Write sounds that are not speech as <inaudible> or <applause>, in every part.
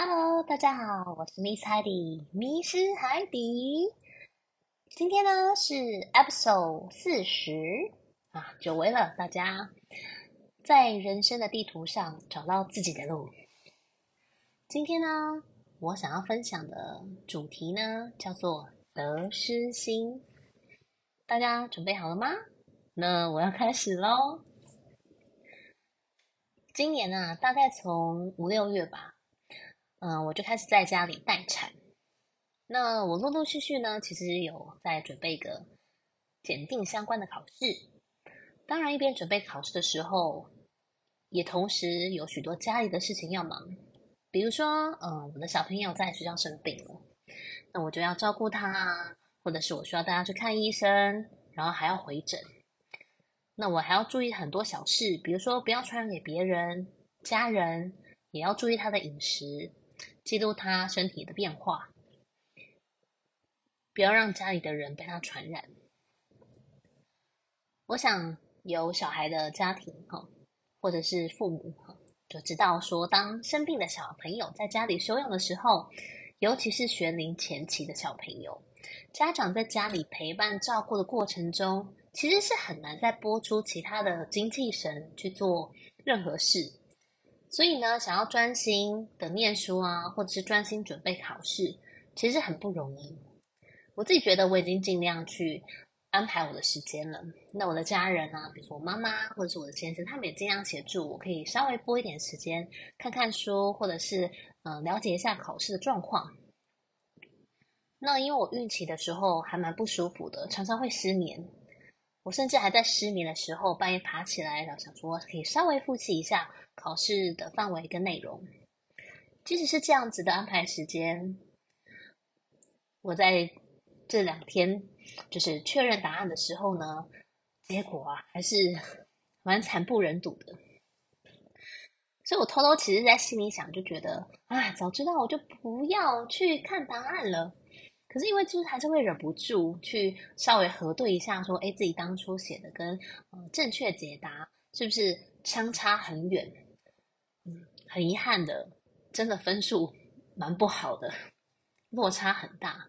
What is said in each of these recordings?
Hello，大家好，我是 Miss 海底，迷失海底。今天呢是 Episode 四十啊，久违了，大家在人生的地图上找到自己的路。今天呢，我想要分享的主题呢叫做得失心。大家准备好了吗？那我要开始喽。今年啊，大概从五六月吧。嗯，我就开始在家里待产。那我陆陆续续呢，其实有在准备一个检定相关的考试。当然，一边准备考试的时候，也同时有许多家里的事情要忙。比如说，嗯，我的小朋友在学校生病了，那我就要照顾他，或者是我需要带他去看医生，然后还要回诊。那我还要注意很多小事，比如说不要传染给别人，家人也要注意他的饮食。记录他身体的变化，不要让家里的人被他传染。我想有小孩的家庭哈，或者是父母哈，就知道说，当生病的小朋友在家里休养的时候，尤其是学龄前期的小朋友，家长在家里陪伴照顾的过程中，其实是很难再拨出其他的精气神去做任何事。所以呢，想要专心的念书啊，或者是专心准备考试，其实很不容易。我自己觉得我已经尽量去安排我的时间了。那我的家人啊，比如说我妈妈或者是我的先生，他们也尽量协助我，可以稍微拨一点时间看看书，或者是嗯、了解一下考试的状况。那因为我孕期的时候还蛮不舒服的，常常会失眠。我甚至还在失眠的时候半夜爬起来，然后想说可以稍微复习一下考试的范围跟内容。即使是这样子的安排时间，我在这两天就是确认答案的时候呢，结果啊还是 <laughs> 蛮惨不忍睹的。所以我偷偷其实在心里想，就觉得啊，早知道我就不要去看答案了。可是因为就是还是会忍不住去稍微核对一下，说，哎，自己当初写的跟呃正确解答是不是相差很远？嗯，很遗憾的，真的分数蛮不好的，落差很大。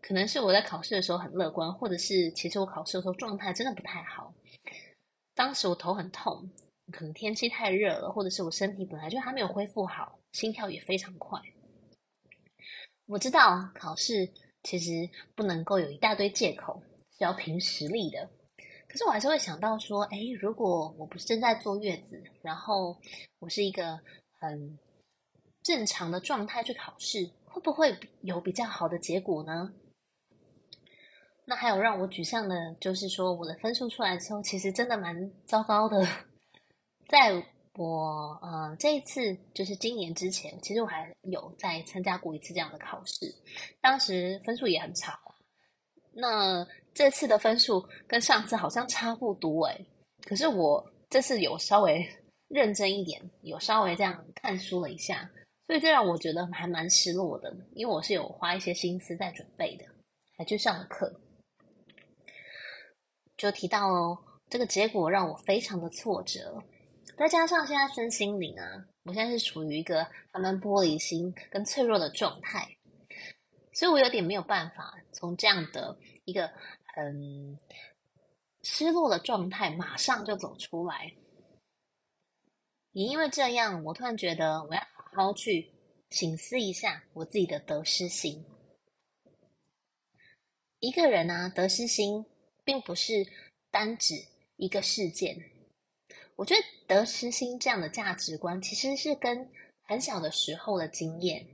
可能是我在考试的时候很乐观，或者是其实我考试的时候状态真的不太好。当时我头很痛，可能天气太热了，或者是我身体本来就还没有恢复好，心跳也非常快。我知道考试其实不能够有一大堆借口，是要凭实力的。可是我还是会想到说，哎，如果我不是正在坐月子，然后我是一个很正常的状态去考试，会不会有比较好的结果呢？那还有让我沮丧的，就是说我的分数出来之后，其实真的蛮糟糕的，<laughs> 在。我呃这一次就是今年之前，其实我还有在参加过一次这样的考试，当时分数也很差。那这次的分数跟上次好像差不多诶，可是我这次有稍微认真一点，有稍微这样看书了一下，所以这让我觉得还蛮失落的，因为我是有花一些心思在准备的，还去上了课，就提到哦，这个结果让我非常的挫折。再加上现在身心灵啊，我现在是处于一个还蛮玻璃心跟脆弱的状态，所以我有点没有办法从这样的一个很失落的状态马上就走出来。也因为这样，我突然觉得我要好好去醒思一下我自己的得失心。一个人啊，得失心并不是单指一个事件。我觉得得失心这样的价值观，其实是跟很小的时候的经验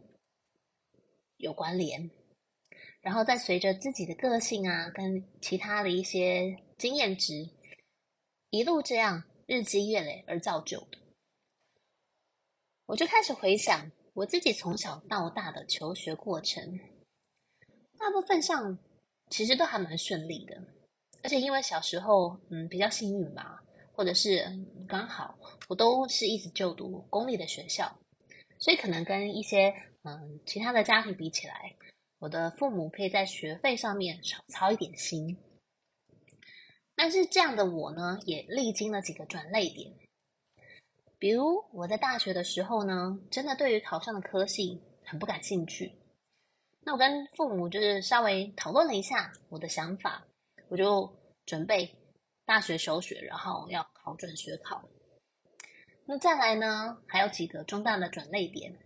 有关联，然后再随着自己的个性啊，跟其他的一些经验值，一路这样日积月累而造就的。我就开始回想我自己从小到大的求学过程，大部分上其实都还蛮顺利的，而且因为小时候嗯比较幸运吧。或者是刚好我都是一直就读公立的学校，所以可能跟一些嗯其他的家庭比起来，我的父母可以在学费上面少操一点心。但是这样的我呢，也历经了几个转捩点。比如我在大学的时候呢，真的对于考上的科系很不感兴趣。那我跟父母就是稍微讨论了一下我的想法，我就准备大学休学，然后要考转学考。那再来呢，还有几个重大的转类点，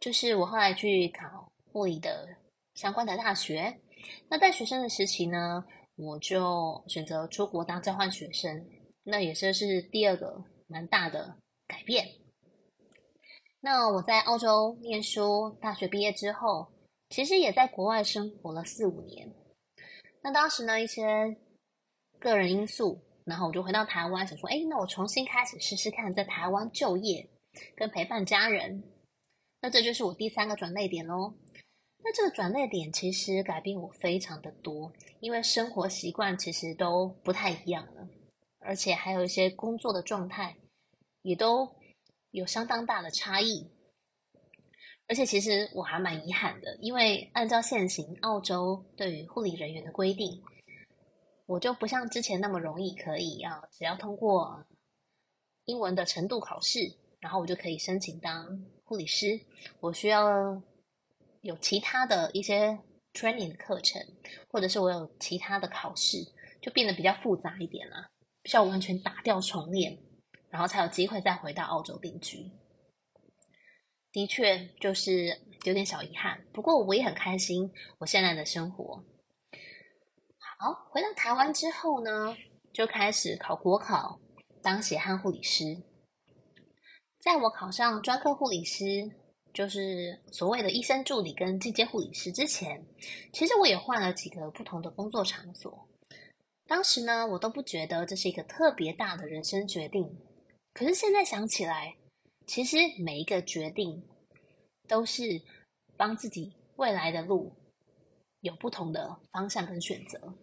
就是我后来去考护理的相关的大学。那在学生的时期呢，我就选择出国当交换学生，那也是是第二个蛮大的改变。那我在澳洲念书，大学毕业之后，其实也在国外生活了四五年。那当时呢，一些个人因素，然后我就回到台湾，想说，哎，那我重新开始试试看，在台湾就业跟陪伴家人。那这就是我第三个转捩点喽。那这个转捩点其实改变我非常的多，因为生活习惯其实都不太一样了，而且还有一些工作的状态也都有相当大的差异。而且其实我还蛮遗憾的，因为按照现行澳洲对于护理人员的规定，我就不像之前那么容易可以啊，只要通过英文的程度考试，然后我就可以申请当护理师。我需要。有其他的一些 training 的课程，或者是我有其他的考试，就变得比较复杂一点了，需要完全打掉重练，然后才有机会再回到澳洲定居。的确，就是有点小遗憾，不过我也很开心我现在的生活。好，回到台湾之后呢，就开始考国考，当血汗护理师。在我考上专科护理师。就是所谓的医生助理跟进阶护理师之前，其实我也换了几个不同的工作场所。当时呢，我都不觉得这是一个特别大的人生决定。可是现在想起来，其实每一个决定都是帮自己未来的路有不同的方向跟选择。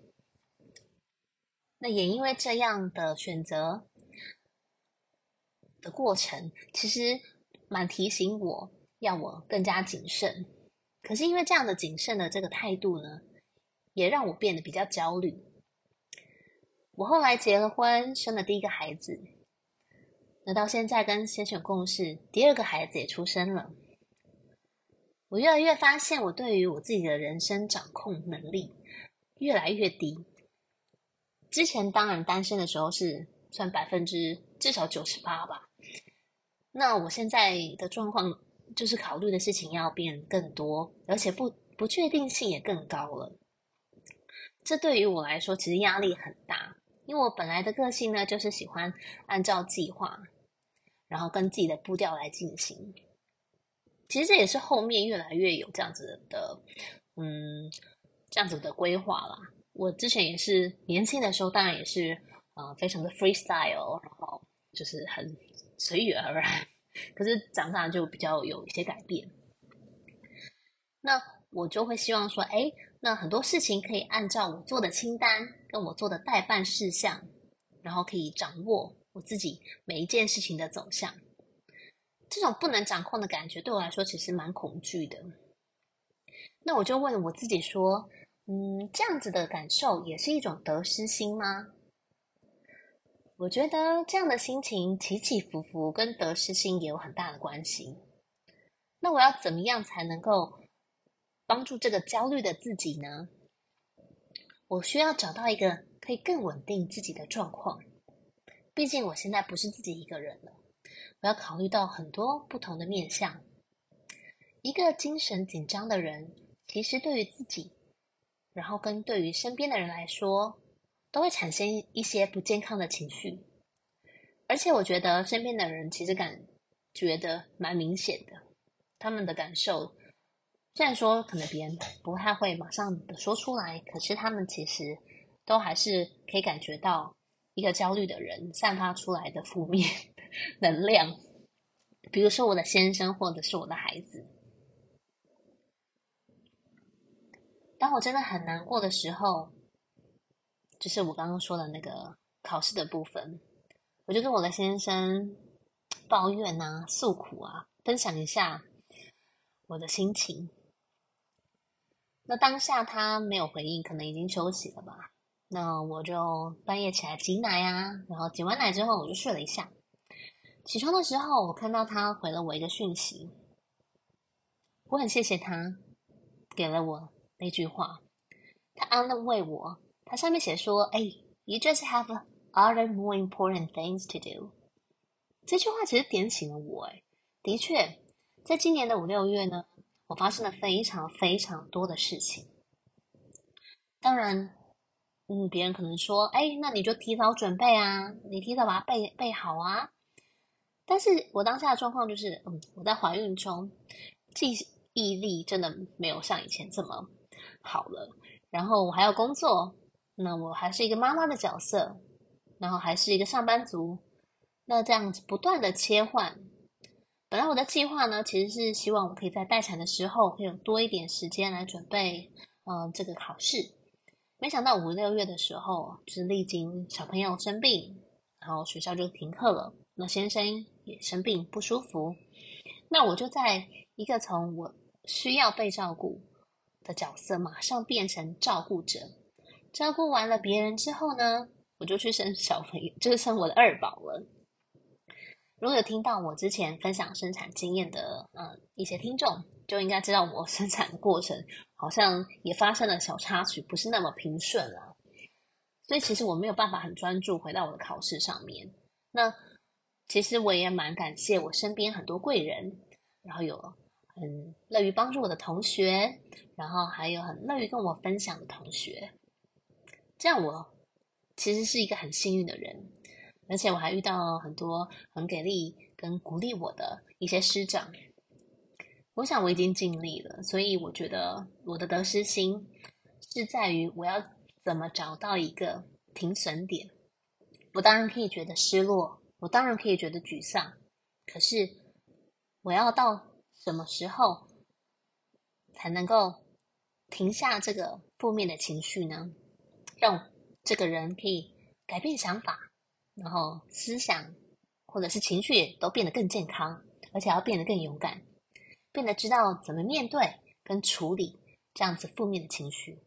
那也因为这样的选择的过程，其实蛮提醒我。要我更加谨慎，可是因为这样的谨慎的这个态度呢，也让我变得比较焦虑。我后来结了婚，生了第一个孩子，那到现在跟先生共事，第二个孩子也出生了。我越来越发现，我对于我自己的人生掌控能力越来越低。之前当然单身的时候是算百分之至少九十八吧，那我现在的状况。就是考虑的事情要变更多，而且不不确定性也更高了。这对于我来说其实压力很大，因为我本来的个性呢，就是喜欢按照计划，然后跟自己的步调来进行。其实这也是后面越来越有这样子的，嗯，这样子的规划啦。我之前也是年轻的时候，当然也是呃非常的 freestyle，然后就是很随遇而安。可是长大就比较有一些改变，那我就会希望说，哎，那很多事情可以按照我做的清单跟我做的待办事项，然后可以掌握我自己每一件事情的走向。这种不能掌控的感觉对我来说其实蛮恐惧的。那我就问我自己说，嗯，这样子的感受也是一种得失心吗？我觉得这样的心情起起伏伏，跟得失心也有很大的关系。那我要怎么样才能够帮助这个焦虑的自己呢？我需要找到一个可以更稳定自己的状况。毕竟我现在不是自己一个人了，我要考虑到很多不同的面向。一个精神紧张的人，其实对于自己，然后跟对于身边的人来说，都会产生一些不健康的情绪，而且我觉得身边的人其实感觉得蛮明显的，他们的感受虽然说可能别人不太会马上的说出来，可是他们其实都还是可以感觉到一个焦虑的人散发出来的负面能量，比如说我的先生或者是我的孩子。当我真的很难过的时候。就是我刚刚说的那个考试的部分，我就跟我的先生抱怨啊、诉苦啊，分享一下我的心情。那当下他没有回应，可能已经休息了吧。那我就半夜起来挤奶啊，然后挤完奶之后我就睡了一下。起床的时候，我看到他回了我一个讯息，我很谢谢他给了我那句话，他安慰我。他上面写说：“哎，you just have other more important things to do。”这句话其实点醒了我。哎，的确，在今年的五六月呢，我发生了非常非常多的事情。当然，嗯，别人可能说：“哎，那你就提早准备啊，你提早把它备备好啊。”但是我当下的状况就是，嗯，我在怀孕中，记忆力真的没有像以前这么好了。然后我还要工作，那我还是一个妈妈的角色，然后还是一个上班族。那这样子不断的切换，本来我的计划呢，其实是希望我可以在待产的时候，可以有多一点时间来准备，嗯、呃，这个考试。没想到五六月的时候，就是历经小朋友生病，然后学校就停课了。那先生也生病不舒服，那我就在一个从我需要被照顾的角色，马上变成照顾者。照顾完了别人之后呢，我就去生小朋友，就是生我的二宝了。如果有听到我之前分享生产经验的，嗯，一些听众就应该知道我生产的过程好像也发生了小插曲，不是那么平顺了。所以其实我没有办法很专注回到我的考试上面。那其实我也蛮感谢我身边很多贵人，然后有很乐于帮助我的同学，然后还有很乐于跟我分享的同学，这样我其实是一个很幸运的人，而且我还遇到很多很给力跟鼓励我的一些师长。我想我已经尽力了，所以我觉得我的得失心是在于我要怎么找到一个停损点。我当然可以觉得失落。我当然可以觉得沮丧，可是我要到什么时候才能够停下这个负面的情绪呢？让这个人可以改变想法，然后思想或者是情绪都变得更健康，而且要变得更勇敢，变得知道怎么面对跟处理这样子负面的情绪。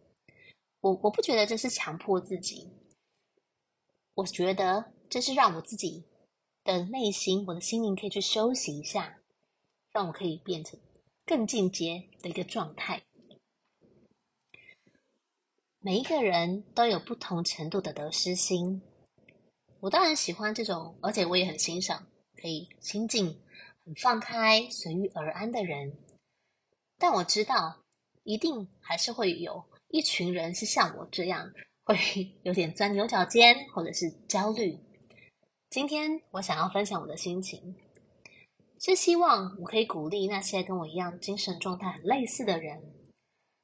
我我不觉得这是强迫自己，我觉得这是让我自己。的内心，我的心灵可以去休息一下，让我可以变成更进阶的一个状态。每一个人都有不同程度的得失心，我当然喜欢这种，而且我也很欣赏可以心静、很放开、随遇而安的人。但我知道，一定还是会有一群人是像我这样，会 <laughs> 有点钻牛角尖，或者是焦虑。今天我想要分享我的心情，是希望我可以鼓励那些跟我一样精神状态很类似的人。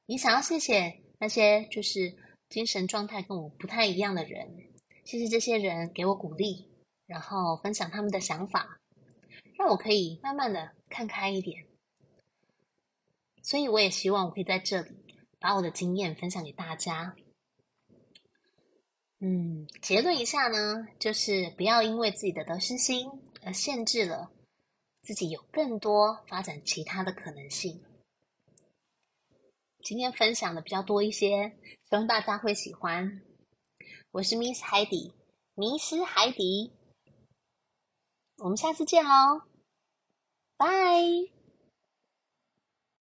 也想要谢谢那些就是精神状态跟我不太一样的人，谢谢这些人给我鼓励，然后分享他们的想法，让我可以慢慢的看开一点。所以我也希望我可以在这里把我的经验分享给大家。嗯，结论一下呢，就是不要因为自己的得失心而限制了自己有更多发展其他的可能性。今天分享的比较多一些，希望大家会喜欢。我是 Miss 海底，迷失海底，我们下次见喽，拜。